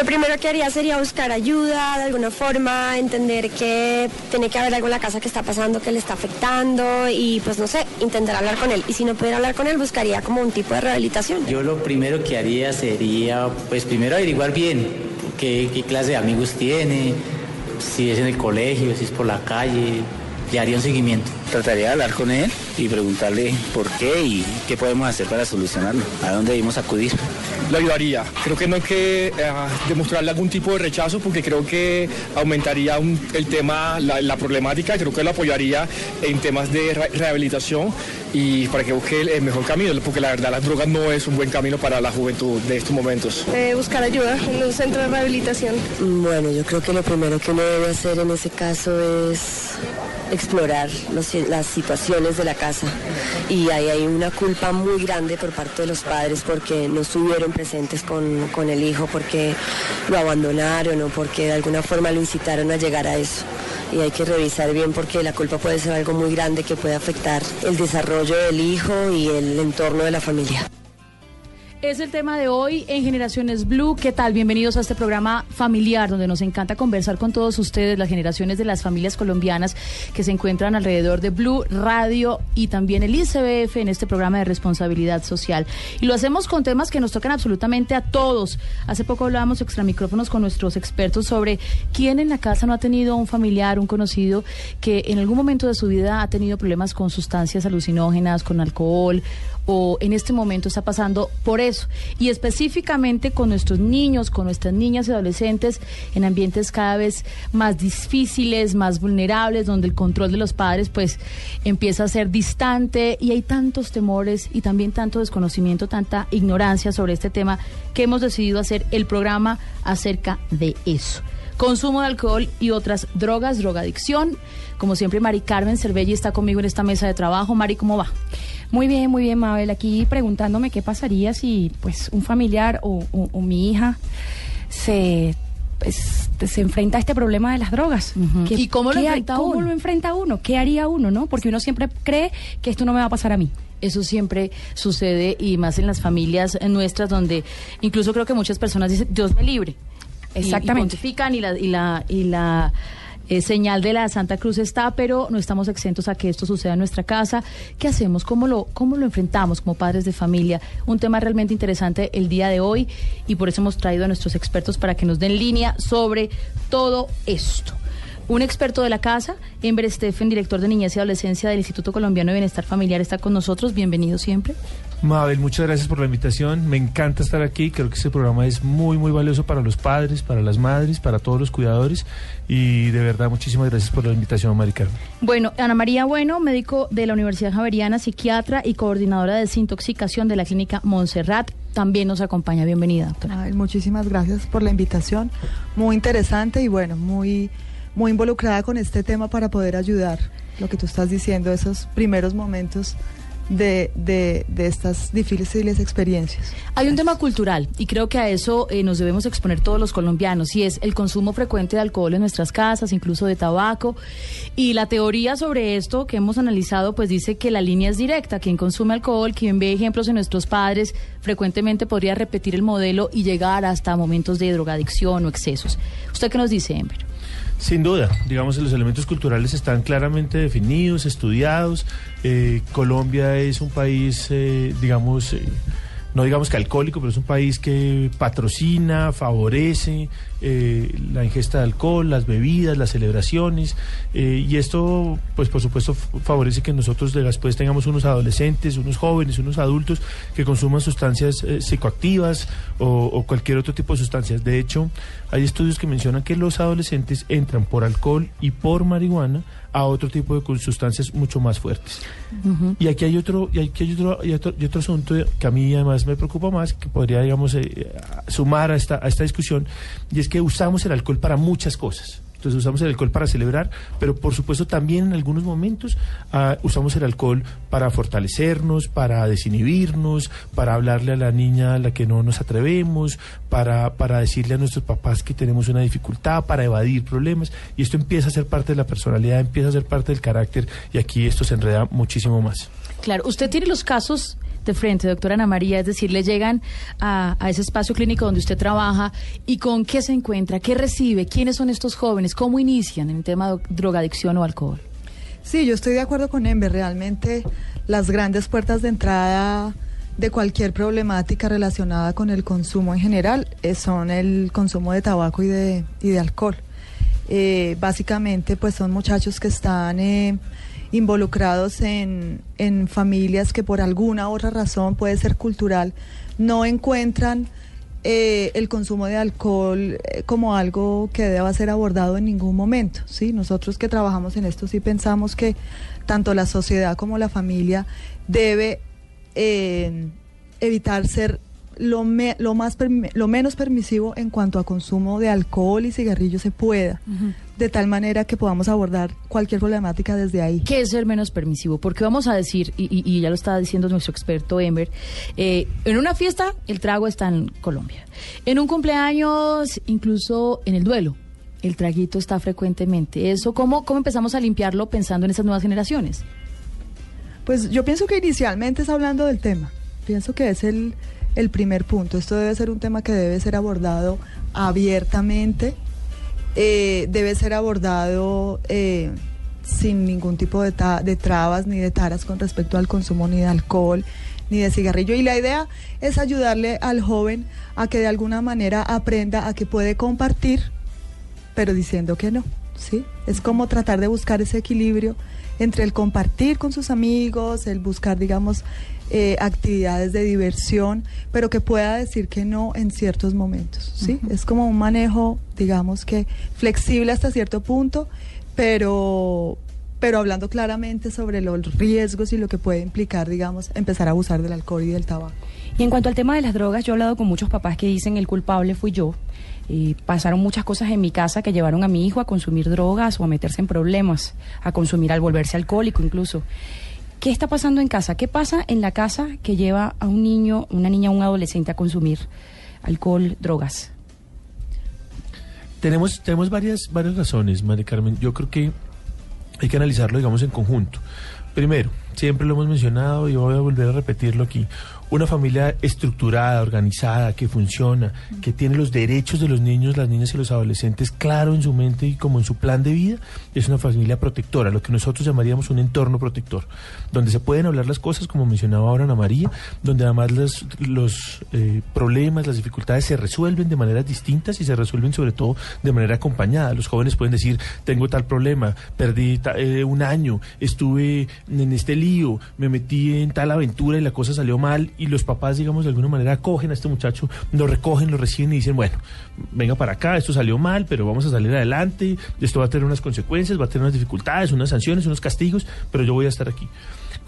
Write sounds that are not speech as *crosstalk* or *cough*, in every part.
Lo primero que haría sería buscar ayuda de alguna forma, entender que tiene que haber algo en la casa que está pasando, que le está afectando y pues no sé, intentar hablar con él. Y si no pudiera hablar con él, buscaría como un tipo de rehabilitación. Yo lo primero que haría sería pues primero averiguar bien qué, clase de amigos tiene, si es en el colegio, si es por la calle, y haría un seguimiento. Trataría de hablar con él y preguntarle por qué y qué podemos hacer para solucionarlo, a dónde debemos acudir. Lo ayudaría. Creo que no hay que eh, demostrarle algún tipo de rechazo porque creo que aumentaría un- el tema, la, la problemática. Creo que lo apoyaría en temas de re- rehabilitación y para que busque el, el mejor camino, porque la verdad las drogas no es un buen camino para la juventud de estos momentos. Eh, buscar ayuda en un centro de rehabilitación. Bueno, yo creo que lo primero que uno debe hacer en ese caso es explorar las situaciones de la casa. Y ahí hay una culpa muy grande por parte de los padres porque no estuvieron presentes con, con el hijo, porque lo abandonaron o porque de alguna forma lo incitaron a llegar a eso. Y hay que revisar bien porque la culpa puede ser algo muy grande que puede afectar el desarrollo del hijo y el entorno de la familia. Es el tema de hoy en Generaciones Blue. ¿Qué tal? Bienvenidos a este programa familiar donde nos encanta conversar con todos ustedes, las generaciones de las familias colombianas que se encuentran alrededor de Blue Radio y también el ICBF en este programa de responsabilidad social. Y lo hacemos con temas que nos tocan absolutamente a todos. Hace poco hablábamos extra micrófonos con nuestros expertos sobre quién en la casa no ha tenido un familiar, un conocido que en algún momento de su vida ha tenido problemas con sustancias alucinógenas, con alcohol o en este momento está pasando por eso. Y específicamente con nuestros niños, con nuestras niñas y adolescentes en ambientes cada vez más difíciles, más vulnerables, donde el control de los padres pues empieza a ser distante y hay tantos temores y también tanto desconocimiento, tanta ignorancia sobre este tema que hemos decidido hacer el programa acerca de eso. Consumo de alcohol y otras drogas, drogadicción. Como siempre, Mari Carmen Cervelli está conmigo en esta mesa de trabajo. Mari, ¿cómo va? Muy bien, muy bien, Mabel. Aquí preguntándome qué pasaría si pues un familiar o, o- o mi hija se pues, se enfrenta a este problema de las drogas. ¿Qué- ¿Y cómo lo enfrenta cómo uno? lo enfrenta uno? ¿Qué haría uno, no? Porque uno siempre cree que esto no me va a pasar a mí. Eso siempre sucede y más en las familias nuestras donde incluso creo que muchas personas dicen Dios me libre. Y- Exactamente. Y, pontifican y la, y la, y la eh, señal de la Santa Cruz está, pero no estamos exentos a que esto suceda en nuestra casa. ¿Qué hacemos? ¿Cómo lo, cómo lo enfrentamos como padres de familia? Un tema realmente interesante el día de hoy y por eso hemos traído a nuestros expertos para que nos den línea sobre todo esto. Un experto de la casa, Ember Steffen, director de Niñez y Adolescencia del Instituto Colombiano de Bienestar Familiar, está con nosotros. Bienvenido siempre. Mabel, muchas gracias por la invitación. Me encanta estar aquí. Creo que este programa es muy, muy valioso para los padres, para las madres, para todos los cuidadores. Y de verdad, muchísimas gracias por la invitación, Mari Carmen. Bueno, Ana María Bueno, médico de la Universidad Javeriana, psiquiatra y coordinadora de desintoxicación de la clínica Montserrat, también nos acompaña. Bienvenida, doctora. Ay, muchísimas gracias por la invitación. Muy interesante y bueno, muy, muy involucrada con este tema para poder ayudar lo que tú estás diciendo, esos primeros momentos de, de, de, estas difíciles experiencias. Hay un tema cultural y creo que a eso eh, nos debemos exponer todos los colombianos y es el consumo frecuente de alcohol en nuestras casas, incluso de tabaco. Y la teoría sobre esto que hemos analizado pues dice que la línea es directa. Quien consume alcohol, quien ve ejemplos en nuestros padres, frecuentemente podría repetir el modelo y llegar hasta momentos de drogadicción o excesos. ¿Usted qué nos dice, Ember? Sin duda, digamos, los elementos culturales están claramente definidos, estudiados. Eh, Colombia es un país, eh, digamos, eh, no digamos que alcohólico, pero es un país que patrocina, favorece eh, la ingesta de alcohol, las bebidas, las celebraciones, eh, y esto, pues por supuesto, favorece que nosotros después tengamos unos adolescentes, unos jóvenes, unos adultos que consuman sustancias eh, psicoactivas o, o cualquier otro tipo de sustancias. De hecho, hay estudios que mencionan que los adolescentes entran por alcohol y por marihuana a otro tipo de sustancias mucho más fuertes. Y aquí hay otro, y aquí hay otro, y otro, y otro asunto que a mí además me preocupa más, que podría, digamos, eh, sumar a esta, a esta discusión, y es que usamos el alcohol para muchas cosas. Entonces usamos el alcohol para celebrar, pero por supuesto también en algunos momentos uh, usamos el alcohol para fortalecernos, para desinhibirnos, para hablarle a la niña a la que no nos atrevemos, para, para decirle a nuestros papás que tenemos una dificultad, para evadir problemas. Y esto empieza a ser parte de la personalidad, empieza a ser parte del carácter y aquí esto se enreda muchísimo más. Claro, usted tiene los casos de frente, doctora Ana María, es decir, le llegan a, a, ese espacio clínico donde usted trabaja y con qué se encuentra, qué recibe, quiénes son estos jóvenes, cómo inician en el tema de drogadicción o alcohol. Sí, yo estoy de acuerdo con Ember, realmente las grandes puertas de entrada de cualquier problemática relacionada con el consumo en general eh, son el consumo de tabaco y de, y de alcohol. Eh, básicamente, pues son muchachos que están... Eh, involucrados en, en familias que por alguna otra razón, puede ser cultural, no encuentran eh, el consumo de alcohol eh, como algo que deba ser abordado en ningún momento. ¿sí? Nosotros que trabajamos en esto sí pensamos que tanto la sociedad como la familia debe eh, evitar ser lo, me, lo, más lo menos permisivo en cuanto a consumo de alcohol y cigarrillos se pueda, uh -huh. de tal manera que podamos abordar cualquier problemática desde ahí. ¿Qué es ser menos permisivo? Porque vamos a decir, y, y, y ya lo estaba diciendo nuestro experto Ember, eh, en una fiesta el trago está en Colombia, en un cumpleaños, incluso en el duelo. El traguito está frecuentemente. ¿Eso cómo, cómo empezamos a limpiarlo pensando en esas nuevas generaciones? Pues yo pienso que inicialmente es hablando del tema. Pienso que es el, el primer punto. Esto debe ser un tema que debe ser abordado abiertamente, eh, debe ser abordado eh, sin ningún tipo de, de, trabas ni de taras con respecto al consumo ni de alcohol ni de cigarrillo. Y la idea es ayudarle al joven a que de alguna manera aprenda a que puede compartir, pero diciendo que no. ¿sí? Es como tratar de buscar ese equilibrio entre el compartir con sus amigos, el buscar, digamos, eh, actividades de diversión, pero que pueda decir que no en ciertos momentos, ¿sí? Uh -huh. Es como un manejo, digamos que flexible hasta cierto punto, pero pero hablando claramente sobre los riesgos y lo que puede implicar, digamos, empezar a abusar del alcohol y del tabaco. Y en cuanto al tema de las drogas, yo he hablado con muchos papás que dicen el culpable fui yo. Pasaron muchas cosas en mi casa que llevaron a mi hijo a consumir drogas o a meterse en problemas, a consumir al volverse alcohólico incluso. ¿Qué está pasando en casa? ¿Qué pasa en la casa que lleva a un niño, una niña, un adolescente a consumir alcohol, drogas? Tenemos, tenemos varias, varias razones, María Carmen. Yo creo que hay que analizarlo, digamos, en conjunto. Primero, siempre lo hemos mencionado y voy a volver a repetirlo aquí. Una familia estructurada, organizada, que funciona, que tiene los derechos de los niños, las niñas y los adolescentes claro en su mente y como en su plan de vida, es una familia protectora, lo que nosotros llamaríamos un entorno protector, donde se pueden hablar las cosas, como mencionaba ahora Ana María, donde además los, los eh, problemas, las dificultades se resuelven de maneras distintas y se resuelven sobre todo de manera acompañada. Los jóvenes pueden decir, tengo tal problema, perdí eh, un año, estuve en este lío, me metí en tal aventura y la cosa salió mal y los papás, digamos, de alguna manera acogen a este muchacho, lo recogen, lo reciben y dicen, bueno, venga para acá, esto salió mal, pero vamos a salir adelante, esto va a tener unas consecuencias, va a tener unas dificultades, unas sanciones, unos castigos, pero yo voy a estar aquí.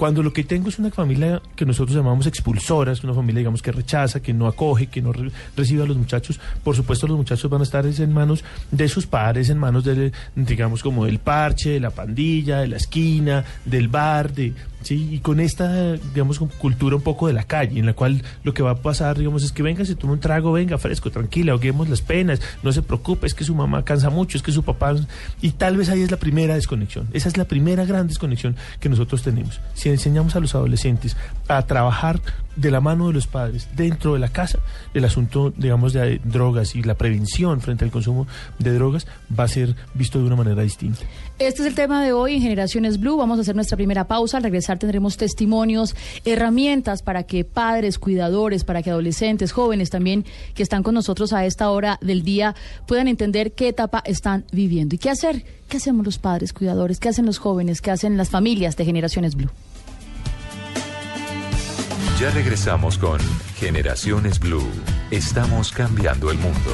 Cuando lo que tengo es una familia que nosotros llamamos expulsora, es una familia, digamos, que rechaza, que no acoge, que no re- recibe a los muchachos, por supuesto los muchachos van a estar es en manos de sus padres, en manos de, digamos, como del parche, de la pandilla, de la esquina, del bar, de, ¿sí? Y con esta, digamos, cultura un poco de la calle, en la cual lo que va a pasar, digamos, es que venga, se toma un trago, venga, fresco, tranquila, ahoguemos las penas, no se preocupe, es que su mamá cansa mucho, es que su papá... Y tal vez ahí es la primera desconexión, esa es la primera gran desconexión que nosotros tenemos. Si enseñamos a los adolescentes a trabajar de la mano de los padres dentro de la casa, el asunto, digamos, de drogas y la prevención frente al consumo de drogas va a ser visto de una manera distinta. Este es el tema de hoy en Generaciones Blue. Vamos a hacer nuestra primera pausa. Al regresar tendremos testimonios, herramientas para que padres, cuidadores, para que adolescentes, jóvenes también que están con nosotros a esta hora del día puedan entender qué etapa están viviendo y qué hacer. ¿Qué hacemos los padres, cuidadores? ¿Qué hacen los jóvenes? ¿Qué hacen las familias de Generaciones Blue? Ya regresamos con Generaciones Blue. Estamos cambiando el mundo.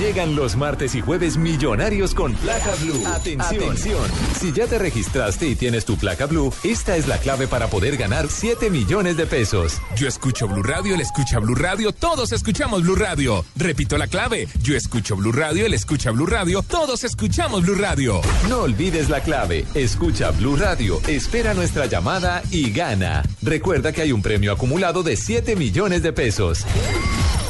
Llegan los martes y jueves millonarios con placa blue. Atención. Atención. Si ya te registraste y tienes tu placa blue, esta es la clave para poder ganar 7 millones de pesos. Yo escucho Blue Radio, él escucha Blue Radio, todos escuchamos Blue Radio. Repito la clave. Yo escucho Blue Radio, él escucha Blue Radio, todos escuchamos Blue Radio. No olvides la clave. Escucha Blue Radio, espera nuestra llamada y gana. Recuerda que hay un premio acumulado de 7 millones de pesos.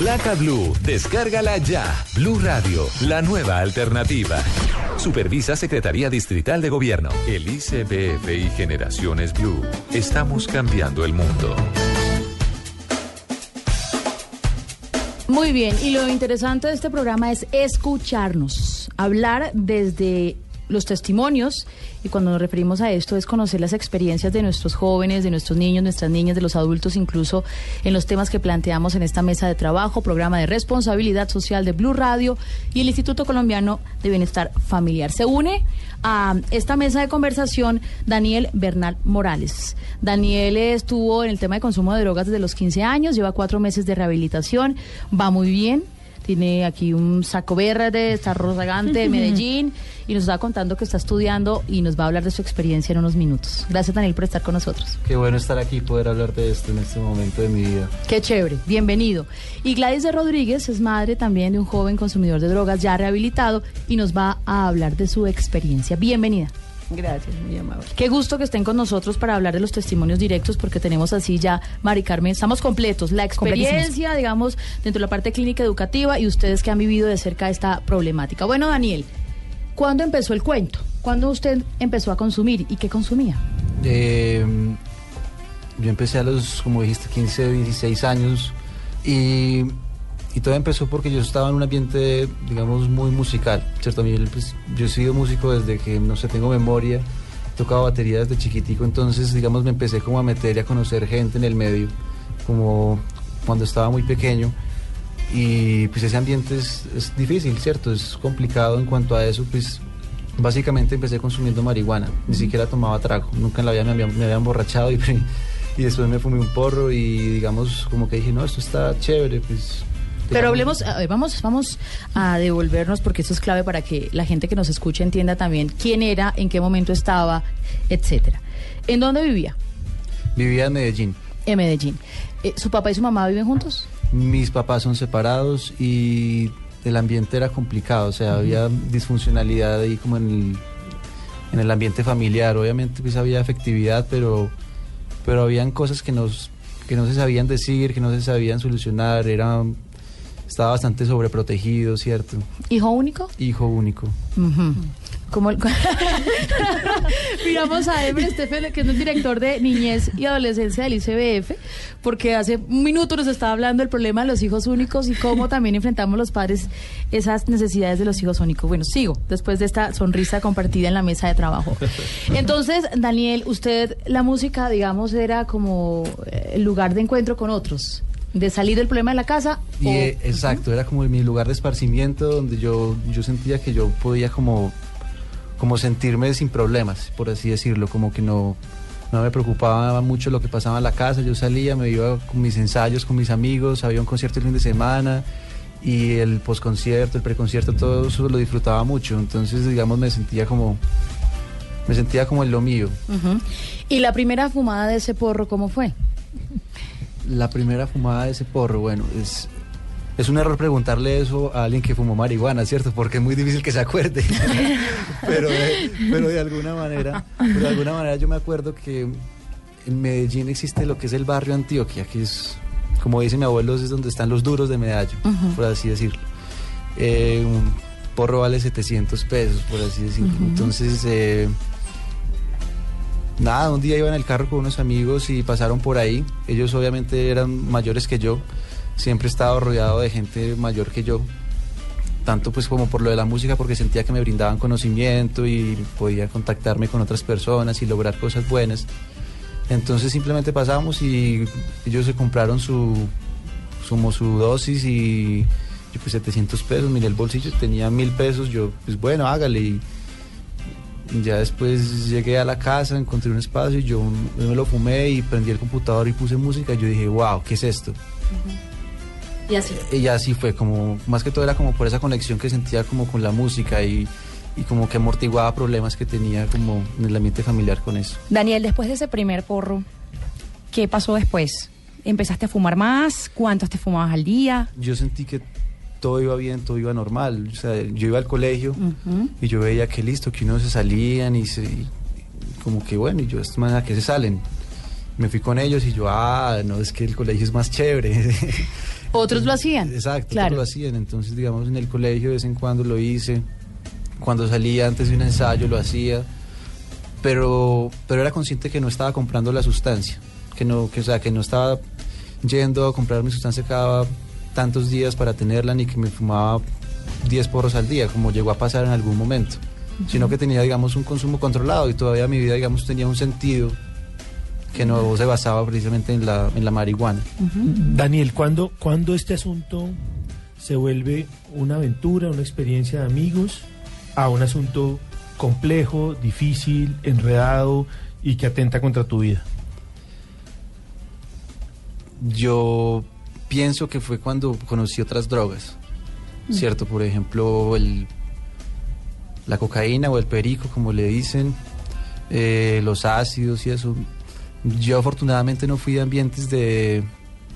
Placa Blue, descárgala ya. Radio, la nueva alternativa. Supervisa Secretaría Distrital de Gobierno. El ICBF y Generaciones Blue. Estamos cambiando el mundo. Muy bien, y lo interesante de este programa es escucharnos, hablar desde los testimonios, y cuando nos referimos a esto es conocer las experiencias de nuestros jóvenes, de nuestros niños, nuestras niñas, de los adultos, incluso en los temas que planteamos en esta mesa de trabajo, programa de responsabilidad social de Blue Radio y el Instituto Colombiano de Bienestar Familiar. Se une a esta mesa de conversación Daniel Bernal Morales. Daniel estuvo en el tema de consumo de drogas desde los 15 años, lleva cuatro meses de rehabilitación, va muy bien. Tiene aquí un saco verde, está rozagante de Medellín y nos está contando que está estudiando y nos va a hablar de su experiencia en unos minutos. Gracias Daniel por estar con nosotros. Qué bueno estar aquí y poder hablar de esto en este momento de mi vida. Qué chévere, bienvenido. Y Gladys de Rodríguez es madre también de un joven consumidor de drogas ya rehabilitado y nos va a hablar de su experiencia. Bienvenida. Gracias, muy amable. Qué gusto que estén con nosotros para hablar de los testimonios directos, porque tenemos así ya, Mari Carmen, estamos completos. La experiencia, digamos, dentro de la parte clínica educativa y ustedes que han vivido de cerca esta problemática. Bueno, Daniel, ¿cuándo empezó el cuento? ¿Cuándo usted empezó a consumir y qué consumía? Eh, yo empecé a los, como dijiste, 15, 16 años y, y todo empezó porque yo estaba en un ambiente, digamos, muy musical, ¿cierto? Pues, yo he sido músico desde que, no sé, tengo memoria, he tocado batería desde chiquitico, entonces, digamos, me empecé como a meter y a conocer gente en el medio, como cuando estaba muy pequeño. Y pues ese ambiente es, es difícil, ¿cierto? Es complicado en cuanto a eso, pues básicamente empecé consumiendo marihuana, ni siquiera tomaba trago, nunca en la vida me había, me había emborrachado y, *laughs* y después me fumé un porro y digamos como que dije, no, esto está chévere, pues... Pero hablemos, a ver, vamos, vamos a devolvernos porque eso es clave para que la gente que nos escuche entienda también quién era, en qué momento estaba, etcétera. ¿En dónde vivía? Vivía en Medellín. En Medellín. Eh, ¿Su papá y su mamá viven juntos? Mis papás son separados y el ambiente era complicado, o sea, había disfuncionalidad ahí como en el, en el ambiente familiar. Obviamente pues había afectividad, pero, pero habían cosas que, nos, que no se sabían decir, que no se sabían solucionar, era, estaba bastante sobreprotegido, ¿cierto? ¿Hijo único? Hijo único. Como el... *laughs* Miramos a Emer Stephen, que es el director de niñez y adolescencia del ICBF, porque hace un minuto nos estaba hablando del problema de los hijos únicos y cómo también enfrentamos los padres esas necesidades de los hijos únicos. Bueno, sigo después de esta sonrisa compartida en la mesa de trabajo. Entonces, Daniel, usted, la música, digamos, era como eh, el lugar de encuentro con otros, de salir del problema de la casa. Y, o- eh, exacto, era como mi lugar de esparcimiento donde yo, yo sentía que yo podía como, como sentirme sin problemas, por así decirlo, como que no, no me preocupaba mucho lo que pasaba en la casa, yo salía, me iba con mis ensayos, con mis amigos, había un concierto el fin de semana y el posconcierto, el preconcierto, todo eso lo disfrutaba mucho, entonces digamos me sentía como me sentía como en lo mío. ¿Y la primera fumada de ese porro cómo fue? La primera fumada de ese porro, bueno, es, es un error preguntarle eso a alguien que fumó marihuana, ¿cierto? Porque es muy difícil que se acuerde. *laughs* pero, de, pero de alguna manera, de alguna manera yo me acuerdo que en Medellín existe lo que es el barrio Antioquia, que es, como dice mi abuelo, es donde están los duros de medallo, por así decirlo. Eh, un porro vale 700 pesos, por así decirlo. Entonces, eh, nada, un día iba en el carro con unos amigos y pasaron por ahí. Ellos obviamente eran mayores que yo. Siempre he estado rodeado de gente mayor que yo. Tanto pues como por lo de la música, porque sentía que me brindaban conocimiento y podía contactarme con otras personas y lograr cosas buenas. Entonces simplemente pasamos y ellos se compraron su, su, su dosis y yo pues 700 pesos, miré el bolsillo, tenía mil pesos, yo pues bueno, hágale ya después llegué a la casa, encontré un espacio y yo me lo fumé y prendí el computador y puse música y yo dije, wow, ¿qué es esto? Y así. Y así fue, como, más que todo era como por esa conexión que sentía como con la música y, y como que amortiguaba problemas que tenía como en el ambiente familiar con eso. Daniel, después de ese primer porro, ¿qué pasó después? ¿Empezaste a fumar más? ¿Cuántos te fumabas al día? Yo sentí que todo iba bien, todo iba normal. O sea, yo iba al colegio y yo veía que listo, que unos se salían y, se, y como que bueno, y yo, estos manes a qué se salen? Me fui con ellos y yo, ah, no, es que el colegio es más chévere. *laughs* Otros lo hacían. Exacto, Claro. otros lo hacían. Entonces, digamos, en el colegio de vez en cuando lo hice. Cuando salía antes de un ensayo lo hacía. Pero, pero era consciente que no estaba comprando la sustancia. Que no, que, o sea, que no estaba yendo a comprar mi sustancia cada tantos días para tenerla, ni que me fumaba 10 porros al día, como llegó a pasar en algún momento. Sino que tenía, digamos, un consumo controlado y todavía mi vida, digamos, tenía un sentido que no se basaba precisamente en la, en la marihuana. Daniel, ¿cuándo, ¿cuándo este asunto se vuelve una aventura, una experiencia de amigos, a un asunto complejo, difícil, enredado y que atenta contra tu vida? Yo pienso que fue cuando conocí otras drogas, Mm. ¿cierto? Por ejemplo, el, la cocaína o el perico, como le dicen, eh, los ácidos y eso. Yo afortunadamente no fui de ambientes de,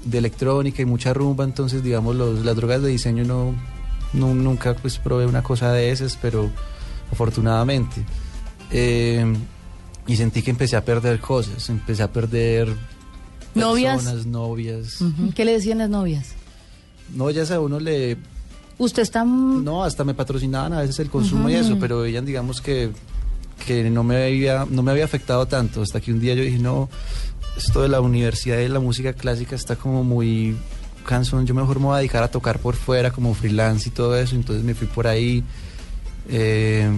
de electrónica y mucha rumba, entonces digamos los, las drogas de diseño no, no- nunca pues probé una cosa de esas, pero afortunadamente. Eh, y sentí que empecé a perder cosas, empecé a perder ¿Novias? personas, novias. Ujú. ¿Qué le decían las novias? No, ellas a uno le... Usted está... No, hasta me patrocinaban a veces el consumo y Ujú. eso, pero ellas digamos que, que no, me había, no me había afectado tanto, hasta que un día yo dije, no, esto de la universidad y la música clásica está como muy cansón, yo mejor me voy a dedicar a tocar por fuera como freelance y todo eso, entonces me fui por ahí, eh,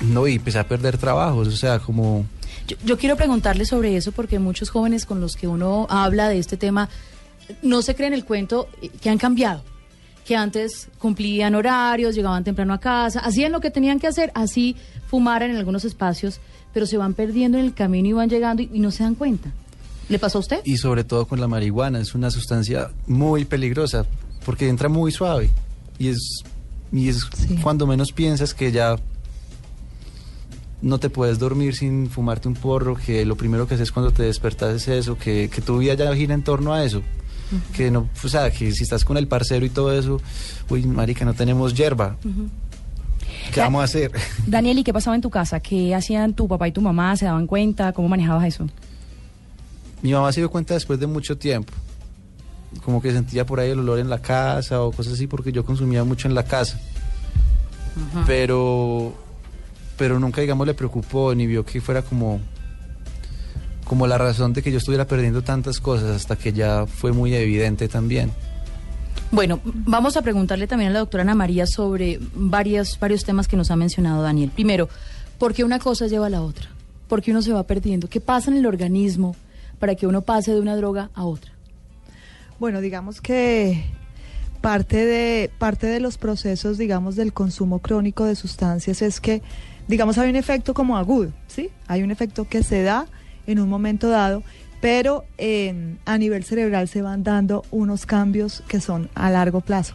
no, y empecé a perder trabajos, o sea, como... Yo, yo quiero preguntarle sobre eso porque muchos jóvenes con los que uno habla de este tema no se creen el cuento eh, que han cambiado. Que antes cumplían horarios, llegaban temprano a casa, hacían lo que tenían que hacer, así fumaran en algunos espacios, pero se van perdiendo en el camino y van llegando y, y no se dan cuenta. ¿Le pasó a usted? y sobre todo con la marihuana. Es una sustancia muy peligrosa porque entra muy suave y es, y es cuando menos piensas que ya no te puedes dormir sin fumarte un porro, que lo primero que haces cuando te despertas es eso, que, que tu vida ya gira en torno a eso. Que no, o sea, que si estás con el parcero y todo eso, uy, marica, no tenemos hierba. ¿Qué Da- vamos a hacer? Daniel, ¿y qué *laughs* pasaba en tu casa? ¿Qué hacían tu papá y tu mamá? ¿Se daban cuenta? ¿Cómo manejabas eso? Mi mamá se dio cuenta después de mucho tiempo. Como que sentía por ahí el olor en la casa o cosas así porque yo consumía mucho en la casa. Pero pero nunca digamos le preocupó ni vio que fuera como como la razón de que yo estuviera perdiendo tantas cosas hasta que ya fue muy evidente también. Bueno, vamos a preguntarle también a la doctora Ana María sobre varios, varios temas que nos ha mencionado Daniel. Primero, ¿por qué una cosa lleva a la otra? ¿Por qué uno se va perdiendo? ¿Qué pasa en el organismo para que uno pase de una droga a otra? Bueno, digamos que parte de, parte de los procesos, digamos, del consumo crónico de sustancias es que digamos, hay un efecto como agudo, ¿sí? Hay un efecto que se da en un momento dado, pero eh, a nivel cerebral se van dando unos cambios que son a largo plazo,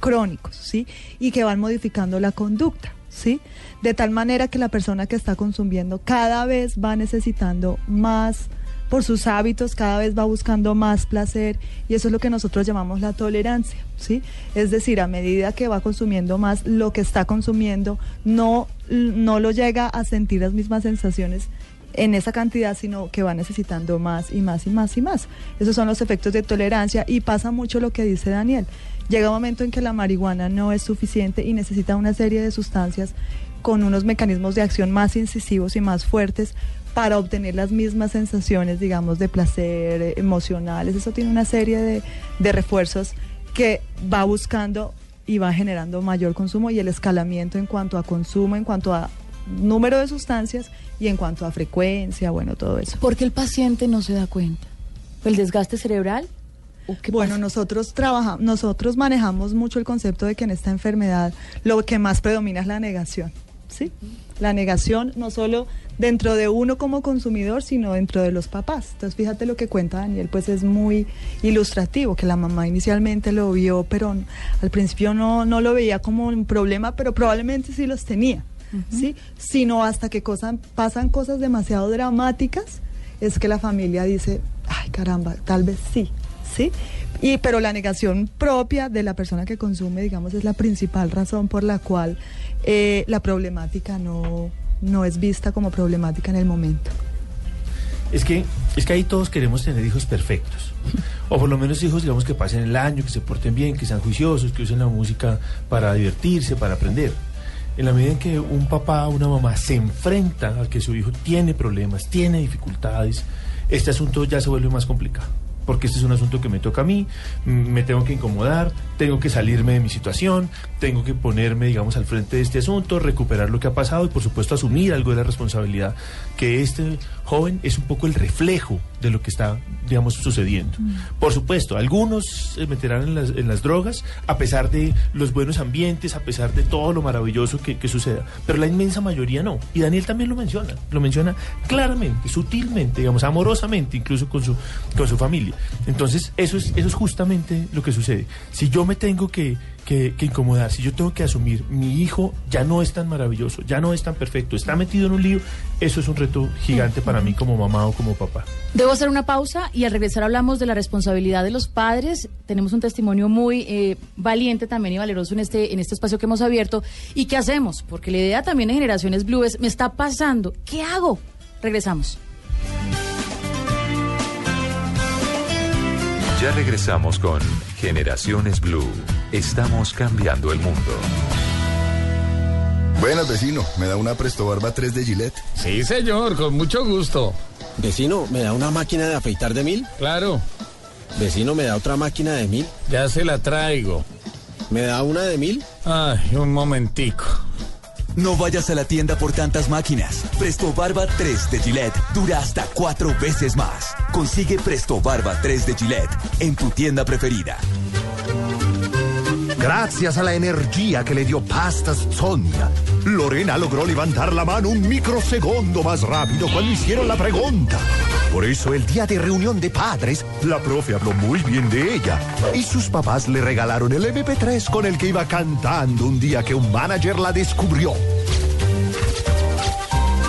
crónicos, ¿sí? Y que van modificando la conducta, ¿sí? De tal manera que la persona que está consumiendo cada vez va necesitando más por sus hábitos, cada vez va buscando más placer y eso es lo que nosotros llamamos la tolerancia, ¿sí? Es decir, a medida que va consumiendo más, lo que está consumiendo no, no lo llega a sentir las mismas sensaciones en esa cantidad, sino que va necesitando más y más y más y más. Esos son los efectos de tolerancia y pasa mucho lo que dice Daniel. Llega un momento en que la marihuana no es suficiente y necesita una serie de sustancias con unos mecanismos de acción más incisivos y más fuertes para obtener las mismas sensaciones, digamos, de placer, eh, emocionales. Eso tiene una serie de, de refuerzos que va buscando y va generando mayor consumo y el escalamiento en cuanto a consumo, en cuanto a número de sustancias y en cuanto a frecuencia, bueno, todo eso. ¿Por qué el paciente no se da cuenta? ¿El desgaste cerebral? Bueno, nosotros trabajamos, nosotros manejamos mucho el concepto de que en esta enfermedad lo que más predomina es la negación, ¿sí? La negación no solo dentro de uno como consumidor, sino dentro de los papás. Entonces, fíjate lo que cuenta Daniel, pues es muy ilustrativo, que la mamá inicialmente lo vio, pero al principio no, no lo veía como un problema, pero probablemente sí los tenía, ¿sí? Sino hasta que pasan cosas demasiado dramáticas, es que la familia dice, ay caramba, tal vez sí, ¿sí? Y, pero la negación propia de la persona que consume, digamos, es la principal razón por la cual eh, la problemática no, no es vista como problemática en el momento. Es que, es que ahí todos queremos tener hijos perfectos. O por lo menos hijos, digamos, que pasen el año, que se porten bien, que sean juiciosos, que usen la música para divertirse, para aprender. En la medida en que un papá o una mamá se enfrenta a que su hijo tiene problemas, tiene dificultades, este asunto ya se vuelve más complicado. Porque este es un asunto que me toca a mí, mm, me tengo que incomodar, tengo que salirme de mi situación, tengo que ponerme, digamos, al frente de este asunto, recuperar lo que ha pasado y, por supuesto, asumir algo de la responsabilidad que este joven es un poco el reflejo de lo que está, digamos, sucediendo. Por supuesto, algunos se meterán en las, en las drogas a pesar de los buenos ambientes, a pesar de todo lo maravilloso que, que suceda, pero la inmensa mayoría no. Y Daniel también lo menciona, lo menciona claramente, sutilmente, digamos, amorosamente, incluso con su, con su familia. Entonces, eso es, eso es justamente lo que sucede. Si yo me tengo que, que, que incomodar, si yo tengo que asumir, mi hijo ya no es tan maravilloso, ya no es tan perfecto, está metido en un lío, eso es un reto gigante para mí como mamá o como papá. Debo hacer una pausa y al regresar hablamos de la responsabilidad de los padres. Tenemos un testimonio muy eh, valiente también y valeroso en este, en este espacio que hemos abierto. ¿Y qué hacemos? Porque la idea también de Generaciones Blue es, me está pasando, ¿qué hago? Regresamos. Ya regresamos con Generaciones Blue. Estamos cambiando el mundo. Buenas, vecino. ¿Me da una Presto Barba 3 de Gillette? Sí, señor, con mucho gusto. Vecino, ¿me da una máquina de afeitar de mil? Claro. Vecino, ¿me da otra máquina de mil? Ya se la traigo. ¿Me da una de mil? Ay, un momentico. No vayas a la tienda por tantas máquinas. Presto Barba 3 de Gillette dura hasta cuatro veces más. Consigue Presto Barba 3 de Gillette en tu tienda preferida. Gracias a la energía que le dio Pastas Sonia, Lorena logró levantar la mano un microsegundo más rápido cuando hicieron la pregunta. Por eso el día de reunión de padres, la profe habló muy bien de ella y sus papás le regalaron el MP3 con el que iba cantando un día que un manager la descubrió.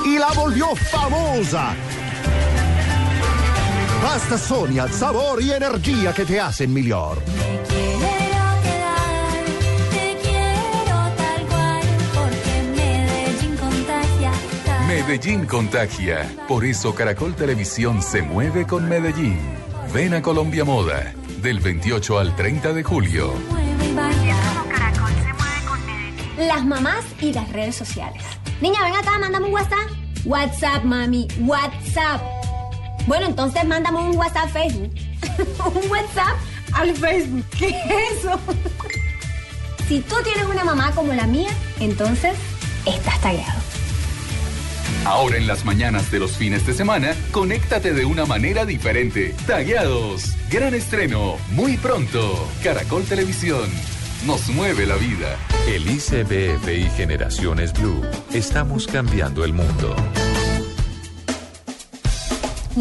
Y la volvió famosa. Pasta Sonia, sabor y energía que te hacen mejor. Medellín contagia. Por eso Caracol Televisión se mueve con Medellín. Ven a Colombia Moda. Del 28 al 30 de julio. Las mamás y las redes sociales. Niña, ven acá, mándame un WhatsApp. WhatsApp, mami, WhatsApp. Bueno, entonces mándame un WhatsApp Facebook. *laughs* un WhatsApp al Facebook. ¿Qué es eso? si tú tienes una mamá como la mía, entonces estás tallado. Ahora en las mañanas de los fines de semana, conéctate de una manera diferente. Tagueados. Gran estreno. Muy pronto. Caracol Televisión. Nos mueve la vida. El ICBF y Generaciones Blue. Estamos cambiando el mundo.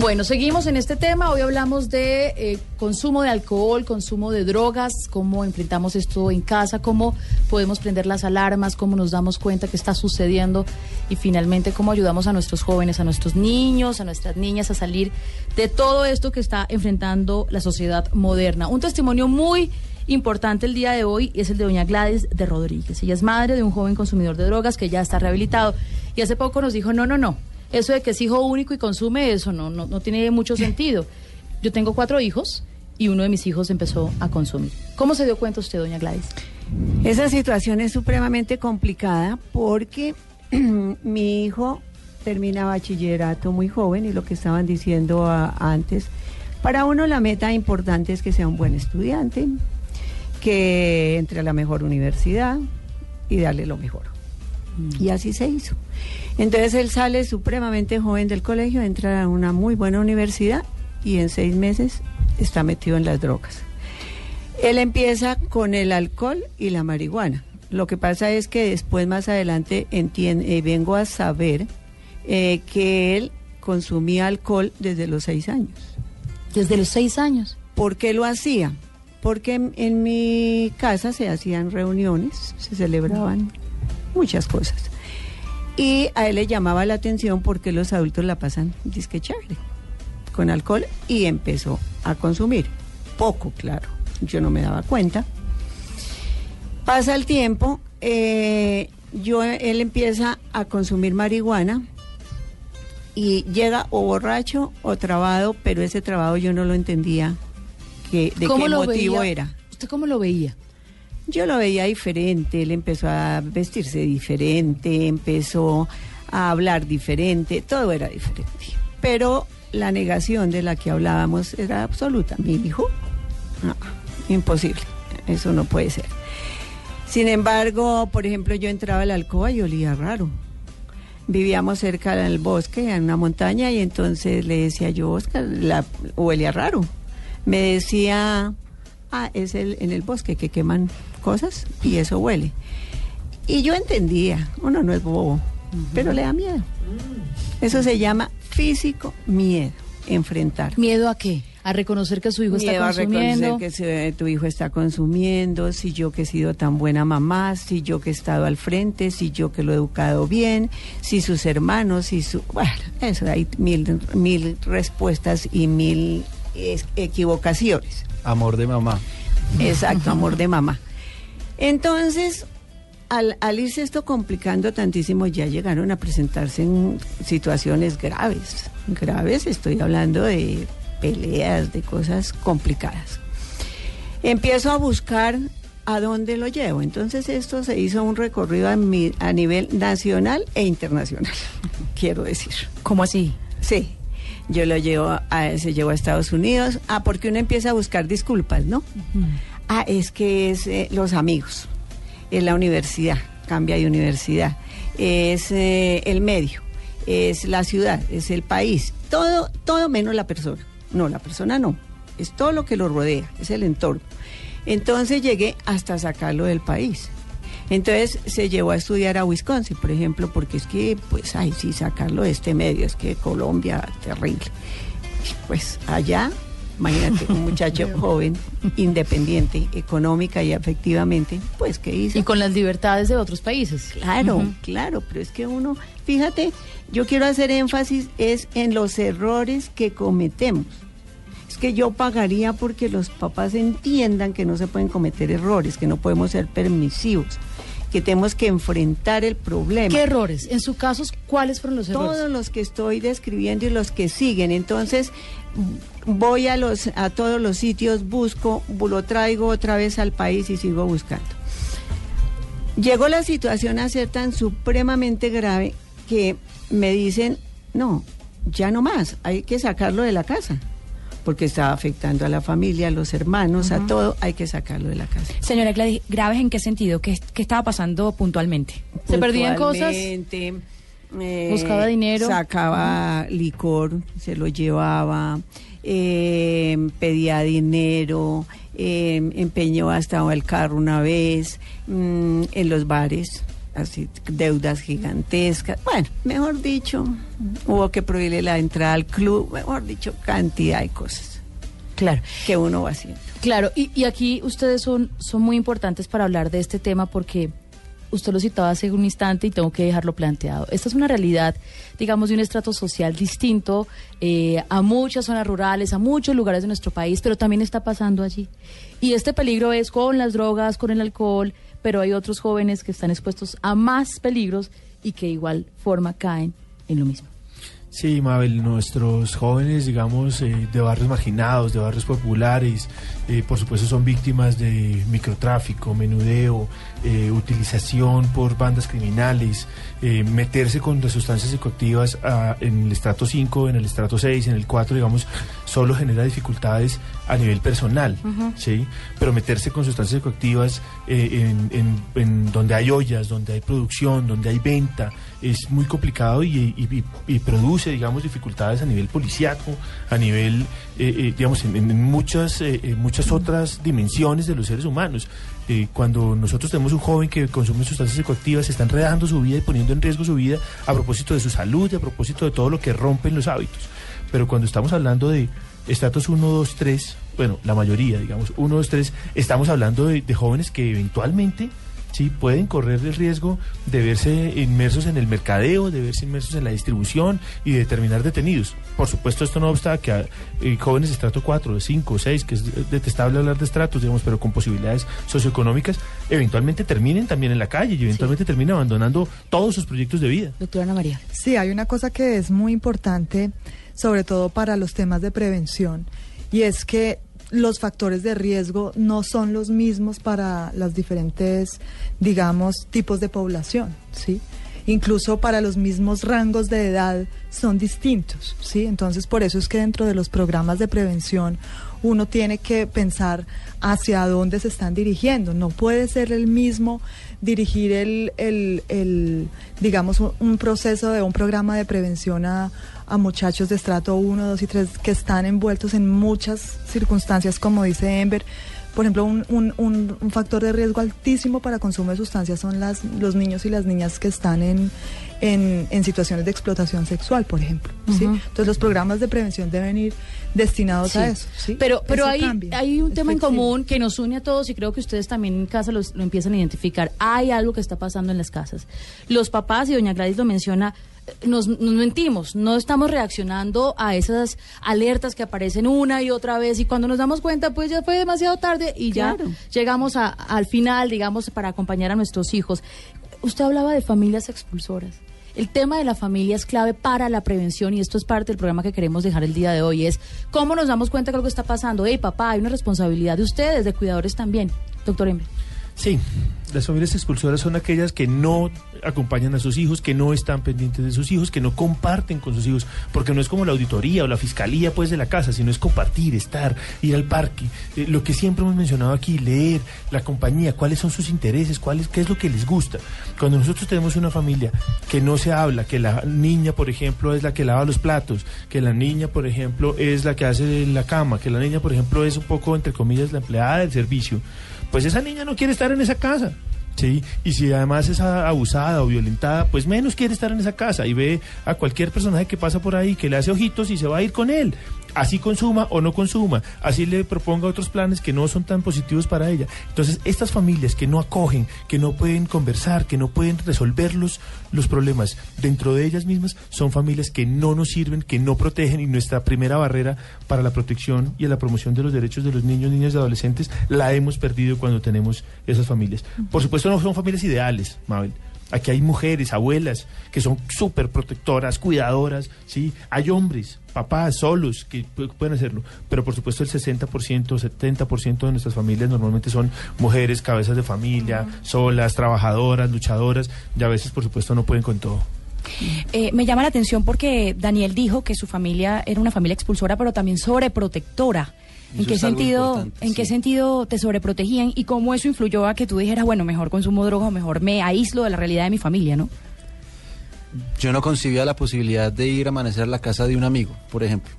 Bueno, seguimos en este tema. Hoy hablamos de eh, consumo de alcohol, consumo de drogas, cómo enfrentamos esto en casa, cómo podemos prender las alarmas, cómo nos damos cuenta que está sucediendo y finalmente cómo ayudamos a nuestros jóvenes, a nuestros niños, a nuestras niñas a salir de todo esto que está enfrentando la sociedad moderna. Un testimonio muy importante el día de hoy es el de doña Gladys de Rodríguez. Ella es madre de un joven consumidor de drogas que ya está rehabilitado y hace poco nos dijo, no, no, no, eso de que es hijo único y consume eso no, no, no tiene mucho *laughs* sentido. Yo tengo cuatro hijos y uno de mis hijos empezó a consumir. ¿Cómo se dio cuenta usted, doña Gladys? Esa situación es supremamente complicada porque *clears throat* mi hijo termina bachillerato muy joven y lo que estaban diciendo a- antes, para uno la meta importante es que sea un buen estudiante, que entre a la mejor universidad y darle lo mejor. Y así se hizo. Entonces él sale supremamente joven del colegio, entra a una muy buena universidad y en seis meses está metido en las drogas. Él empieza con el alcohol y la marihuana. Lo que pasa es que después, más adelante, entien- eh, vengo a saber eh, que él consumía alcohol desde los seis años. ¿Desde los seis años? ¿Por qué lo hacía? Porque en, en mi casa se hacían reuniones, se celebraban muchas cosas. Y a él le llamaba la atención porque los adultos la pasan disque chévere con alcohol y empezó a consumir. Poco, claro. Yo no me daba cuenta. Pasa el tiempo, eh, yo, él empieza a consumir marihuana y llega o borracho o trabado, pero ese trabado yo no lo entendía que, de ¿Cómo qué motivo veía? era. ¿Usted cómo lo veía? Yo lo veía diferente, él empezó a vestirse diferente, empezó a hablar diferente, todo era diferente. Pero la negación de la que hablábamos era absoluta. Mi hijo, no, imposible, eso no puede ser. Sin embargo, por ejemplo, yo entraba a la alcoba y olía raro. Vivíamos cerca del bosque, en una montaña, y entonces le decía yo, Oscar, la, huele raro. Me decía, ah, es el, en el bosque que queman cosas y eso huele. Y yo entendía, uno no es bobo, pero le da miedo. Eso se llama físico miedo, enfrentar. ¿Miedo a qué? A reconocer que su hijo Miedo está a consumiendo. reconocer que tu hijo está consumiendo, si yo que he sido tan buena mamá, si yo que he estado al frente, si yo que lo he educado bien, si sus hermanos, si su... Bueno, eso hay mil, mil respuestas y mil es- equivocaciones. Amor de mamá. Exacto, amor de mamá. Entonces, al, al irse esto complicando tantísimo, ya llegaron a presentarse en situaciones graves. Graves, estoy hablando de peleas, de cosas complicadas. Empiezo a buscar a dónde lo llevo. Entonces esto se hizo un recorrido a, mi- a nivel nacional e internacional, *laughs* quiero decir. ¿Cómo así? Sí, yo lo llevo a, se llevó a Estados Unidos. Ah, porque uno empieza a buscar disculpas, ¿no? Ah, es que es eh, los amigos, es la universidad, cambia de universidad, es eh, el medio, es la ciudad, es el país, todo, todo menos la persona. No, la persona no, es todo lo que lo rodea, es el entorno. Entonces llegué hasta sacarlo del país. Entonces se llevó a estudiar a Wisconsin, por ejemplo, porque es que, pues, ay, sí, sacarlo de este medio, es que Colombia, terrible. Pues allá, imagínate, un muchacho *laughs* joven, independiente, económica y afectivamente, pues, ¿qué hizo? Y con las libertades de otros países. Claro, claro, pero es que uno, fíjate, yo quiero hacer énfasis es en los errores que cometemos. Es que yo pagaría porque los papás entiendan que no se pueden cometer errores, que no podemos ser permisivos, que tenemos que enfrentar el problema. ¿Qué errores? En su caso, ¿cuáles fueron los errores? Todos los que estoy describiendo y los que siguen. Entonces, voy a los a todos los sitios, busco, lo traigo otra vez al país y sigo buscando. Llegó la situación a ser tan supremamente grave que me dicen, no, ya no más, hay que sacarlo de la casa, porque estaba afectando a la familia, a los hermanos, a todo, hay que sacarlo de la casa. Señora Gladys, ¿graves en qué sentido? ¿Qué, qué estaba pasando puntualmente? ¿Se perdían cosas? Eh, ¿Buscaba dinero? Sacaba licor, se lo llevaba, eh, pedía dinero, eh, empeñó hasta el carro una vez, mm, en los bares, así, deudas gigantescas. Bueno, mejor dicho, hubo que prohibirle la entrada al club, mejor dicho, cantidad de cosas. Claro. Que uno va haciendo. Claro, y, y aquí ustedes son, son muy importantes para hablar de este tema porque usted lo citaba hace un instante y tengo que dejarlo planteado. Esta es una realidad, digamos, de un estrato social distinto eh, a muchas zonas rurales, a muchos lugares de nuestro país, pero también está pasando allí. Y este peligro es con las drogas, con el alcohol, pero hay otros jóvenes que están expuestos a más peligros y que de igual forma caen en lo mismo. Sí, Mabel, nuestros jóvenes, digamos, eh, de barrios marginados, de barrios populares, eh, por supuesto son víctimas de microtráfico, menudeo, eh, utilización por bandas criminales, eh, meterse con las sustancias psicoactivas ah, en el estrato 5, en el estrato 6, en el 4, digamos, solo genera dificultades a nivel personal. ¿sí? Pero meterse con sustancias psicoactivas eh, en, en- en donde hay ollas, donde hay producción, donde hay venta, es muy complicado y, y- y- y produce, digamos, dificultades a nivel policiaco, a nivel, eh, digamos, en, en muchas, muchas otras dimensiones de los seres humanos. Cuando nosotros tenemos un joven que consume sustancias psicoactivas, está enredando su vida y poniendo en riesgo su vida a propósito de su salud y a propósito de todo lo que rompen los hábitos. Pero cuando estamos hablando de estratos 1, 2, 3, bueno, la mayoría, digamos, 1, 2, 3, estamos hablando de jóvenes que eventualmente sí pueden correr el riesgo de verse inmersos en el mercadeo, de verse inmersos en la distribución y de terminar detenidos. Por supuesto, esto no obsta que a, eh, jóvenes de estrato 4, de 5, 6, que es detestable hablar de estratos, digamos, pero con posibilidades socioeconómicas, eventualmente terminen también en la calle y eventualmente terminen abandonando todos sus proyectos de vida. Doctora Ana María. Sí, hay una cosa que es muy importante, sobre todo para los temas de prevención, y es que los factores de riesgo no son los mismos para los diferentes, digamos, tipos de población, ¿sí? Incluso para los mismos rangos de edad son distintos, ¿sí? Entonces, por eso es que dentro de los programas de prevención uno tiene que pensar hacia dónde se están dirigiendo. No puede ser el mismo dirigir el, el, el, digamos, un proceso de un programa de prevención a, a muchachos de estrato 1, 2 y 3 que están envueltos en muchas circunstancias, como dice Ember. Por ejemplo, un, un, un, factor de riesgo altísimo para consumo de sustancias son las, los niños y las niñas que están en, en, en situaciones de explotación sexual, por ejemplo. ¿sí? Entonces, los programas de prevención deben ir destinados a eso. ¿sí? Pero, pero Eso hay, cambia. hay un tema en común que nos une a todos y creo que ustedes también en casa los- lo empiezan a identificar. Hay algo que está pasando en las casas. Los papás, y doña Gladys lo menciona, nos, nos mentimos, no estamos reaccionando a esas alertas que aparecen una y otra vez y cuando nos damos cuenta pues ya fue demasiado tarde y ya llegamos a- al final, digamos, para acompañar a nuestros hijos. Usted hablaba de familias expulsoras. El tema de la familia es clave para la prevención y esto es parte del programa que queremos dejar el día de hoy. Es cómo nos damos cuenta que algo está pasando. Hey, papá, hay una responsabilidad de ustedes, de cuidadores también. Doctor Embe. Sí, las familias expulsoras son aquellas que no acompañan a sus hijos, que no están pendientes de sus hijos, que no comparten con sus hijos, porque no es como la auditoría o la fiscalía pues de la casa, sino es compartir, estar, ir al parque, eh, lo que siempre hemos mencionado aquí, leer, la compañía, cuáles son sus intereses, cuál es, qué es lo que les gusta. Cuando nosotros tenemos una familia que no se habla, que la niña, por ejemplo, es la que lava los platos, que la niña, por ejemplo, es la que hace la cama, que la niña, por ejemplo, es un poco, entre comillas, la empleada del servicio, pues esa niña no quiere estar en esa casa. Sí, y si además es abusada o violentada, pues menos quiere estar en esa casa y ve a cualquier personaje que pasa por ahí que le hace ojitos y se va a ir con él. Así consuma o no consuma, así le proponga otros planes que no son tan positivos para ella. Entonces, estas familias que no acogen, que no pueden conversar, que no pueden resolver los, los problemas dentro de ellas mismas, son familias que no nos sirven, que no protegen y nuestra primera barrera para la protección y la promoción de los derechos de los niños, niñas y adolescentes la hemos perdido cuando tenemos esas familias. Por supuesto, no son familias ideales, Mabel. Aquí hay mujeres, abuelas, que son súper protectoras, cuidadoras, ¿sí? Hay hombres, papás, solos, que pu- pueden hacerlo. Pero por supuesto el 60%, 70% de nuestras familias normalmente son mujeres, cabezas de familia, solas, trabajadoras, luchadoras, y a veces por supuesto no pueden con todo. Eh, me llama la atención porque Daniel dijo que su familia era una familia expulsora, pero también sobreprotectora. ¿En qué sentido, en qué sentido te sobreprotegían y cómo eso influyó a que tú dijeras, bueno, mejor consumo droga o mejor me aíslo de la realidad de mi familia, ¿no? Yo no concibía la posibilidad de ir a amanecer a la casa de un amigo, por ejemplo.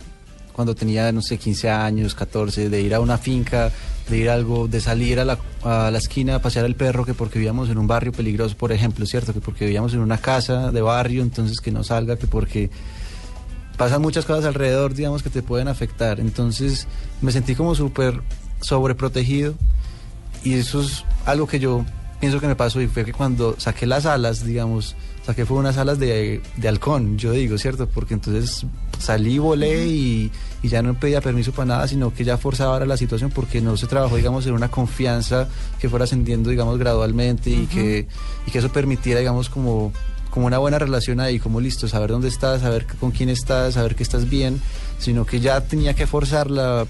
Cuando tenía, no sé, 15 años, 14, de ir a una finca de ir a algo, de salir a la, a la esquina a pasear al perro, que porque vivíamos en un barrio peligroso, por ejemplo, ¿cierto? Que porque vivíamos en una casa de barrio, entonces que no salga, que porque pasan muchas cosas alrededor, digamos, que te pueden afectar. Entonces me sentí como súper sobreprotegido y eso es algo que yo pienso que me pasó y fue que cuando saqué las alas, digamos, saqué fue unas alas de, de halcón, yo digo, ¿cierto? Porque entonces salí, volé y, y ya no pedía permiso para nada, sino que ya forzaba ahora la situación porque no se trabajó, digamos, en una confianza que fuera ascendiendo, digamos, gradualmente y, que, y que eso permitiera, digamos, como como una buena relación ahí, como listo, saber dónde estás, saber con quién estás, saber que estás bien, sino que ya tenía que forzar la,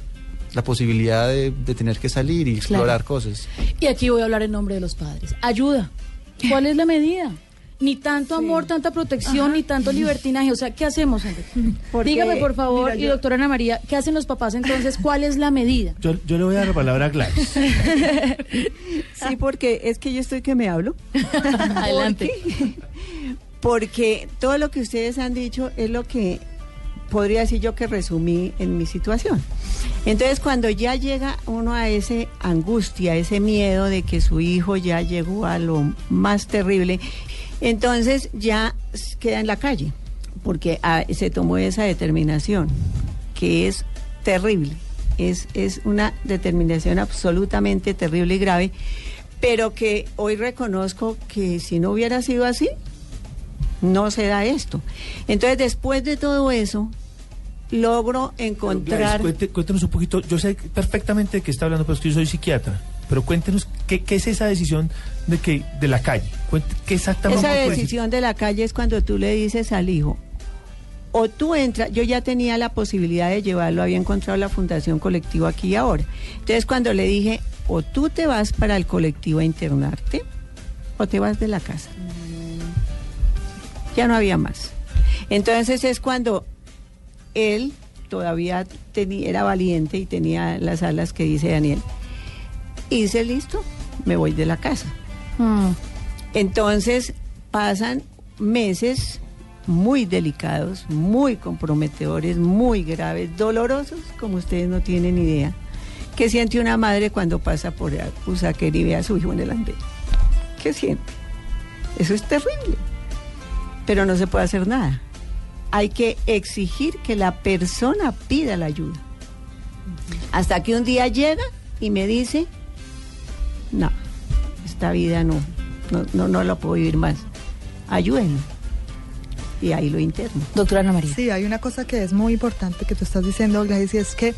la posibilidad de, de tener que salir y explorar cosas. Y aquí voy a hablar en nombre de los padres. Ayuda. ¿Cuál es la medida? Ni tanto amor, tanta protección, ni tanto libertinaje. O sea, ¿qué hacemos? *laughs* Porque, Dígame, por favor, mira, y yo- doctora Ana María, ¿qué hacen los papás entonces? ¿Cuál es la medida? Yo, yo le voy a dar la palabra a Gladys. *laughs* Sí, porque es que yo estoy que me hablo. *laughs* Adelante. Porque, porque todo lo que ustedes han dicho es lo que podría decir yo que resumí en mi situación. Entonces, cuando ya llega uno a ese angustia, ese miedo de que su hijo ya llegó a lo más terrible, entonces ya queda en la calle, porque ah, se tomó esa determinación, que es terrible, es, es una determinación absolutamente terrible y grave, pero que hoy reconozco que si no hubiera sido así, no se da esto. Entonces, después de todo eso, logro encontrar... Gladys, cuéntenos un poquito, yo sé perfectamente de qué está hablando, pero es que yo soy psiquiatra. Pero cuéntenos qué, qué es esa decisión de que de la calle. ¿Qué exactamente Esa decisión de la calle es cuando tú le dices al hijo, o tú entras, yo ya tenía la posibilidad de llevarlo, había encontrado la fundación colectiva aquí y ahora. Entonces cuando le dije, o tú te vas para el colectivo a internarte, o te vas de la casa. Ya no había más. Entonces es cuando él todavía tenía, era valiente y tenía las alas que dice Daniel. Hice listo, me voy de la casa. Entonces pasan meses muy delicados, muy comprometedores, muy graves, dolorosos, como ustedes no tienen idea. ¿Qué siente una madre cuando pasa por Usaquer y ve a su hijo en el andén? ¿Qué siente? Eso es terrible. Pero no se puede hacer nada. Hay que exigir que la persona pida la ayuda. Hasta que un día llega y me dice, no, esta vida no, no, no, no la puedo vivir más. Ayúdenme. Y ahí lo interno. Doctora Ana María. Sí, hay una cosa que es muy importante que tú estás diciendo, Gladys, y es que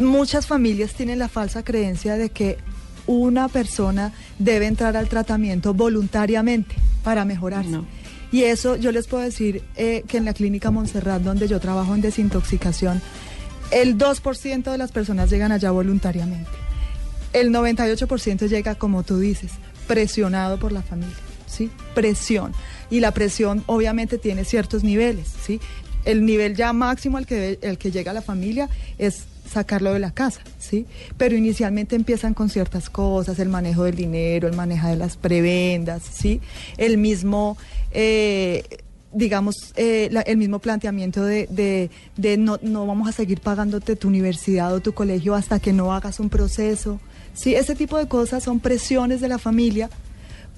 muchas familias tienen la falsa creencia de que una persona debe entrar al tratamiento voluntariamente para mejorarse. Y eso yo les puedo decir eh, que en la clínica Montserrat, donde yo trabajo en desintoxicación, el 2% de las personas llegan allá voluntariamente. El 98% llega, como tú dices, presionado por la familia, ¿sí? Presión. Y la presión obviamente tiene ciertos niveles, ¿sí? El nivel ya máximo al que, el que llega la familia es sacarlo de la casa, ¿sí? Pero inicialmente empiezan con ciertas cosas, el manejo del dinero, el manejo de las prebendas, ¿sí? El mismo, eh, digamos, eh, el mismo planteamiento de, de- de no, no vamos a seguir pagándote tu universidad o tu colegio hasta que no hagas un proceso, ¿sí? Ese tipo de cosas son presiones de la familia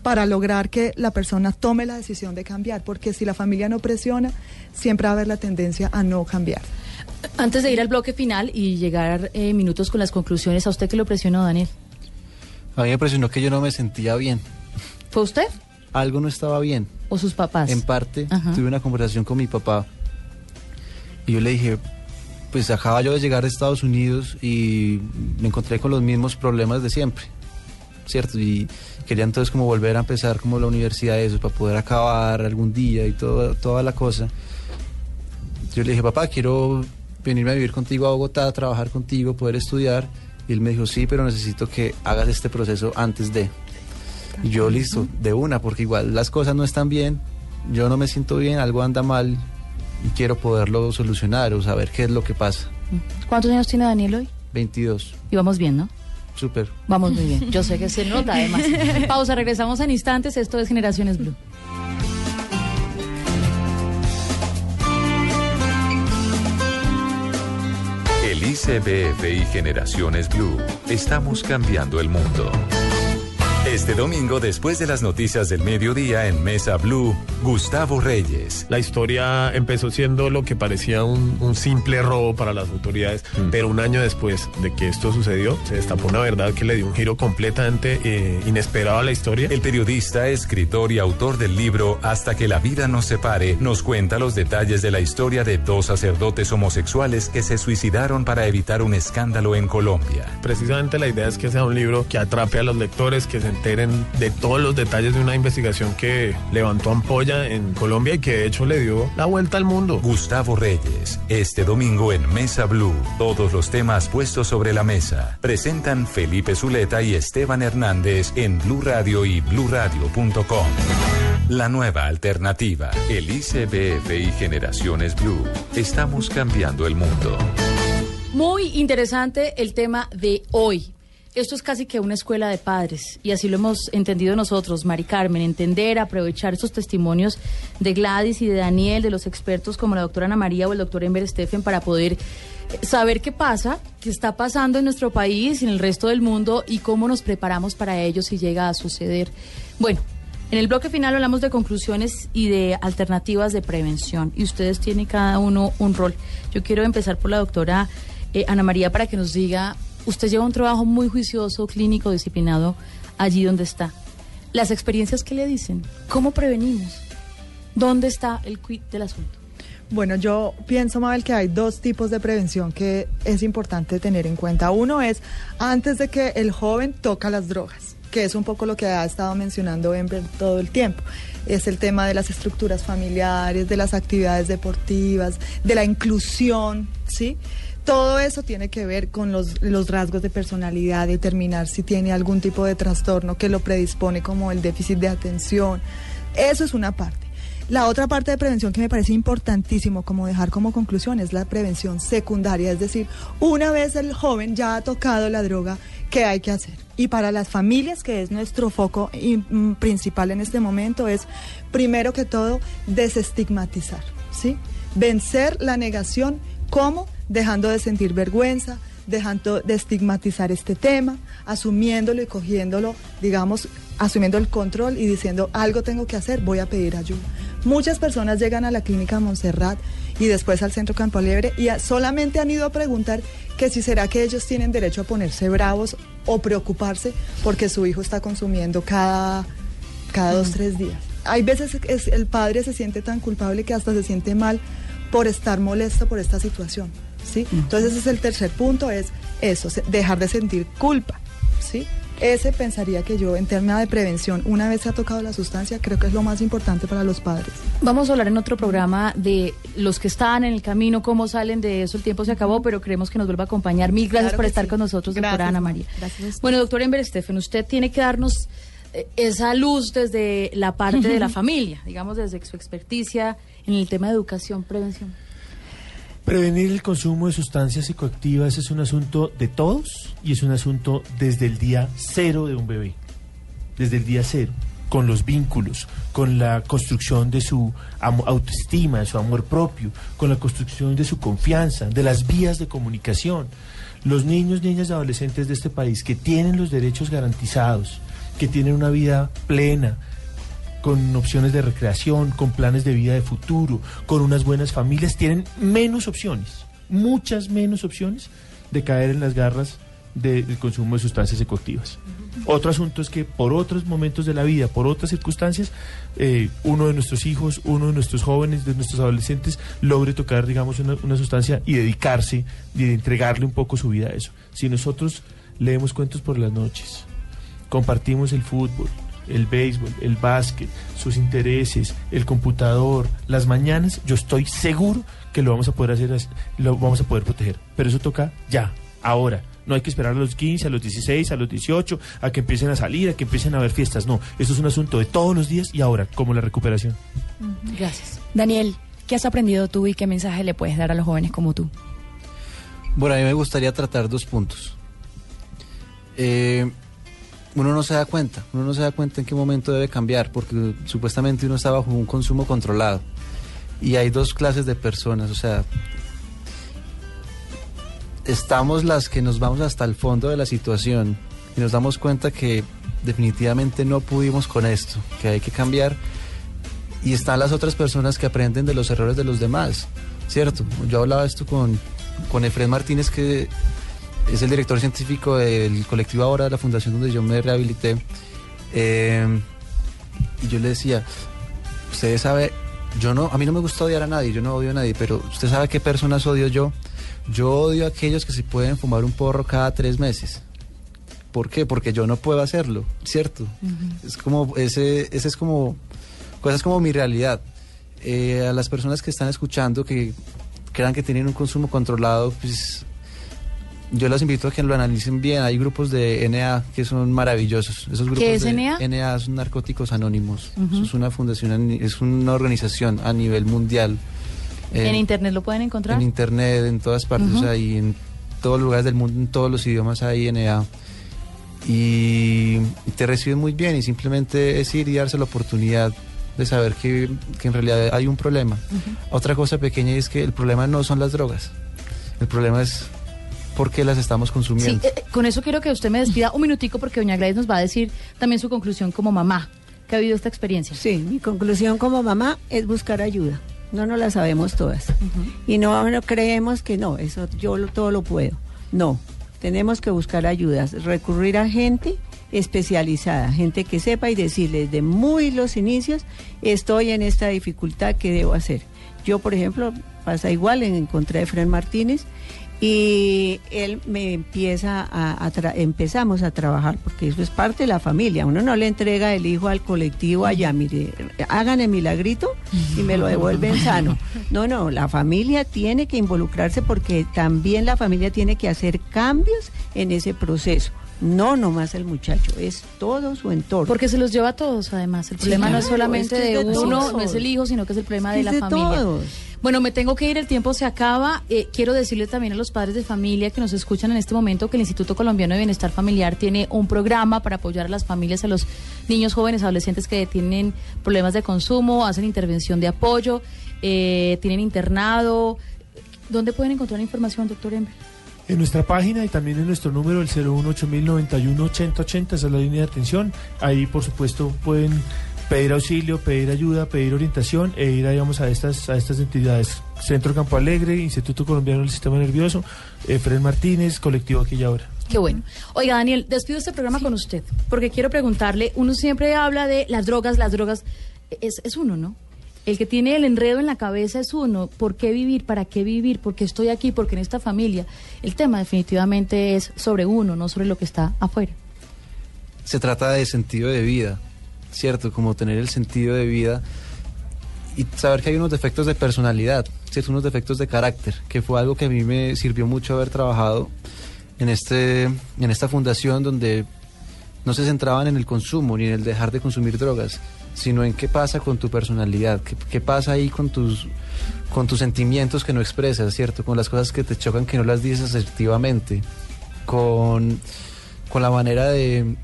para lograr que la persona tome la decisión de cambiar, porque si la familia no presiona, siempre va a haber la tendencia a no cambiar. Antes de ir al bloque final y llegar eh, minutos con las conclusiones, ¿a usted qué lo presionó, Daniel? A mí me impresionó que yo no me sentía bien. ¿Fue usted Algo no estaba bien. o sus papás? En parte, Ajá. tuve una conversación con mi papá y yo le dije, pues acaba yo de llegar de Estados Unidos y me encontré con los mismos problemas de siempre, ¿cierto? Y quería entonces como volver a empezar como la universidad eso, para poder acabar algún día y todo, toda la cosa. Yo le dije, papá, quiero venirme a vivir contigo a Bogotá, trabajar contigo, poder estudiar. Y él me dijo, sí, pero necesito que hagas este proceso antes de. Y yo, listo, de una, porque igual las cosas no están bien, yo no me siento bien, algo anda mal y quiero poderlo solucionar o saber qué es lo que pasa. ¿Cuántos años tiene Daniel hoy? 22, Y vamos bien, ¿no? súper. Vamos muy bien. Yo sé que se nota además. *laughs* Pausa, regresamos en instantes. Esto es Generaciones Blue. El ICBF y Generaciones Blue. Estamos cambiando el mundo. Este domingo, después de las noticias del mediodía en Mesa Blue, Gustavo Reyes. La historia empezó siendo lo que parecía un, un simple robo para las autoridades, pero un año después de que esto sucedió, se destapó una verdad que le dio un giro completamente eh, inesperado a la historia. El periodista, escritor y autor del libro Hasta que la vida nos separe nos cuenta los detalles de la historia de dos sacerdotes homosexuales que se suicidaron para evitar un escándalo en Colombia. Precisamente la idea es que sea un libro que atrape a los lectores, que se enteren de todos los detalles de una investigación que levantó ampolla en Colombia y que de hecho le dio la vuelta al mundo. Gustavo Reyes, este domingo en Mesa Blue. Todos los temas puestos sobre la mesa. Presentan Felipe Zuleta y Esteban Hernández en Blue Radio y bluradio.com. La nueva alternativa, el ICBF y Generaciones Blue. Estamos cambiando el mundo. Muy interesante el tema de hoy. Esto es casi que una escuela de padres y así lo hemos entendido nosotros, Mari Carmen, entender, aprovechar estos testimonios de Gladys y de Daniel, de los expertos como la doctora Ana María o el doctor Ember Steffen para poder eh, saber qué pasa, qué está pasando en nuestro país en el resto del mundo y cómo nos preparamos para ello si llega a suceder. Bueno, en el bloque final hablamos de conclusiones y de alternativas de prevención y ustedes tienen cada uno un rol. Yo quiero empezar por la doctora eh, Ana María para que nos diga, usted lleva un trabajo muy juicioso, clínico, disciplinado allí donde está. Las experiencias que le dicen, ¿cómo prevenimos? ¿Dónde está el quid del asunto? Bueno, yo pienso, Mabel, que hay dos tipos de prevención que es importante tener en cuenta. Uno es antes de que el joven toca las drogas, que es un poco lo que ha estado mencionando Ember todo el tiempo. Es el tema de las estructuras familiares, de las actividades deportivas, de la inclusión, ¿sí? Todo eso tiene que ver con los, los rasgos de personalidad, determinar si tiene algún tipo de trastorno que lo predispone como el déficit de atención. Eso es una parte. La otra parte de prevención que me parece importantísimo como dejar como conclusión es la prevención secundaria, es decir, una vez el joven ya ha tocado la droga, ¿qué hay que hacer? Y para las familias, que es nuestro foco mm, principal en este momento, es primero que todo desestigmatizar, ¿sí? Vencer la negación, ¿cómo? Dejando de sentir vergüenza, dejando de estigmatizar este tema, asumiéndolo y cogiéndolo, digamos, asumiendo el control y diciendo algo tengo que hacer, voy a pedir ayuda. Muchas personas llegan a la clínica Montserrat y después al centro Campo Liebre y a- solamente han ido a preguntar que si será que ellos tienen derecho a ponerse bravos o preocuparse porque su hijo está consumiendo cada, cada dos, tres días. Hay veces que es- el padre se siente tan culpable que hasta se siente mal por estar molesto por esta situación. ¿sí? Entonces ese es el tercer punto, es eso, dejar de sentir culpa. ¿sí? Ese pensaría que yo en términos de prevención, una vez se ha tocado la sustancia, creo que es lo más importante para los padres. Vamos a hablar en otro programa de los que están en el camino, cómo salen de eso. El tiempo se acabó, pero queremos que nos vuelva a acompañar. Mil gracias Claro por estar sí. con nosotros, doctora Gracias, Ana María. Gracias. Bueno, doctor Ember Steffen, usted tiene que darnos eh, esa luz desde la parte de la *laughs* familia, digamos desde su experticia en el tema de educación, prevención. Prevenir el consumo de sustancias psicoactivas es un asunto de todos y es un asunto desde el día cero de un bebé. Desde el día cero, con los vínculos, con la construcción de su autoestima, de su amor propio, con la construcción de su confianza, de las vías de comunicación. Los niños, niñas y adolescentes de este país que tienen los derechos garantizados, que tienen una vida plena, con opciones de recreación, con planes de vida de futuro, con unas buenas familias, tienen menos opciones, muchas menos opciones de caer en las garras de- del consumo de sustancias psicoactivas. Otro asunto es que por otros momentos de la vida, por otras circunstancias, eh, uno de nuestros hijos, uno de nuestros jóvenes, de nuestros adolescentes, logre tocar, digamos, una sustancia y dedicarse y entregarle un poco su vida a eso. Si nosotros leemos cuentos por las noches, compartimos el fútbol, el béisbol, el básquet, sus intereses, el computador, las mañanas, yo estoy seguro que lo vamos a poder hacer, así, lo vamos a poder proteger. Pero eso toca ya, ahora. No hay que esperar a los 15, a los 16, a los 18, a que empiecen a salir, a que empiecen a haber fiestas. No, esto es un asunto de todos los días y ahora, como la recuperación. Gracias. Daniel, ¿qué has aprendido tú y qué mensaje le puedes dar a los jóvenes como tú? Bueno, a mí me gustaría tratar dos puntos. Eh, uno no se da cuenta, uno no se da cuenta en qué momento debe cambiar, porque supuestamente uno está bajo un consumo controlado. Y hay dos clases de personas, o sea, estamos las que nos vamos hasta el fondo de la situación y nos damos cuenta que definitivamente no pudimos con esto, que hay que cambiar. Y están las otras personas que aprenden de los errores de los demás, ¿cierto? Yo hablaba esto con, con Efred Martínez, que es el director científico del colectivo ahora de la fundación donde yo me rehabilité. Eh, y yo le decía, usted sabe, yo no, a mí no me gusta odiar a nadie, yo no odio a nadie, pero usted sabe qué personas odio yo. Yo odio a aquellos que se pueden fumar un porro cada tres meses. ¿Por qué? Porque yo no puedo hacerlo, ¿cierto? Es como, ese, ese es como, cosas como mi realidad. Eh, a las personas que están escuchando, que crean que tienen un consumo controlado, pues yo los invito a que lo analicen bien. Hay grupos de NA que son maravillosos. Esos grupos ¿Qué es de NA? NA son Narcóticos Anónimos. Ujú. Eso es una fundación, es una organización a nivel mundial. Eh, en internet lo pueden encontrar. en internet, en todas partes Ujú. hay, en todos los lugares del mundo, en todos los idiomas hay NA. Y, y te reciben muy bien y simplemente es ir y darse la oportunidad de saber que, que en realidad hay un problema. Otra cosa pequeña es que el problema no son las drogas, el problema es por qué las estamos Sí, consumiendo. eh, eh, con eso quiero que usted me despida un minutico porque doña Gladys nos va a decir también su conclusión como mamá que ha habido esta experiencia. Sí, mi conclusión como mamá es buscar ayuda. No nos la sabemos todas. Y no, no creemos que no, eso yo lo- todo lo puedo. No, tenemos que buscar ayudas, recurrir a gente especializada, gente que sepa y decirles de muy los inicios, estoy en esta dificultad, ¿qué debo hacer? Yo, por ejemplo, pasa igual, encontré a Efraín Martínez y él me empieza a, a tra- empezamos a trabajar porque eso es parte de la familia uno no le entrega el hijo al colectivo allá mire hagan el milagrito y me lo devuelven sano no no la familia tiene que involucrarse porque también la familia tiene que hacer cambios en ese proceso no nomás el muchacho es todo su entorno Porque se los lleva a todos, además. El problema no es solamente es que de, es de uno, todos. no es el hijo, sino que es el problema de la de familia. todos. Bueno, me tengo que ir, el tiempo se acaba. Eh, quiero decirle también a los padres de familia que nos escuchan en este momento que el Instituto Colombiano de Bienestar Familiar tiene un programa para apoyar a las familias, a los niños, jóvenes, adolescentes que tienen problemas de consumo, hacen intervención de apoyo, eh, tienen internado. ¿Dónde pueden encontrar información, doctor Ember? En nuestra página y también en nuestro número, el 018-091-8080, esa es la línea de atención. Ahí, por supuesto, pueden pedir auxilio, pedir ayuda, pedir orientación e ir, digamos, a estas, a estas entidades. Centro Campo Alegre, Instituto Colombiano del Sistema Nervioso, Efren Martínez, Colectivo Aquella Hora. Qué bueno. Oiga, Daniel, despido este programa con usted, porque quiero preguntarle, uno siempre habla de las drogas, las drogas, es, es uno, ¿no? El que tiene el enredo en la cabeza es uno. ¿Por qué vivir? ¿Para qué vivir? ¿Por qué estoy aquí? Porque en esta familia el tema definitivamente es sobre uno, no sobre lo que está afuera. se trata de sentido de vida, ¿cierto? Como tener el sentido de vida y saber que hay unos defectos de personalidad, ¿cierto? Unos defectos de carácter, que fue algo que a mí me sirvió mucho haber trabajado en, este, en esta fundación donde no se centraban en el consumo ni en el dejar de consumir drogas, sino en qué pasa con tu personalidad, qué, qué pasa ahí con tus, con tus sentimientos que no expresas, ¿cierto? Con las cosas que te chocan que no las dices asertivamente, con, con la manera de,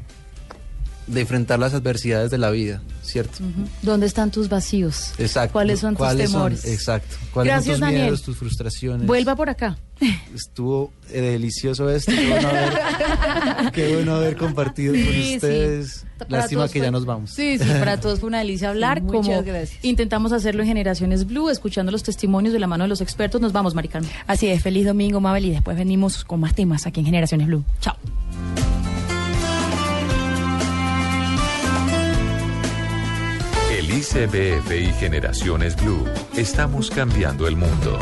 de enfrentar las adversidades de la vida, ¿cierto? ¿Dónde están tus vacíos? Exacto. ¿Cuáles son tus temores? Exacto. ¿Cuáles Gracias, son tus Daniel. miedos, tus frustraciones? Vuelva por acá. Estuvo eh, delicioso esto. Qué bueno haber, *laughs* qué bueno haber compartido con Sí, ustedes. Lástima que fue- ya nos vamos. Sí, sí, para todos fue una delicia hablar. Muchas como gracias. intentamos hacerlo en Generaciones Blue, escuchando los testimonios de la mano de los expertos. Nos vamos, Maricarmen. Así es, feliz domingo, Mabel, y después venimos con más temas aquí en Generaciones Blue. Chao. ICBF y Generaciones Blue. Estamos cambiando el mundo.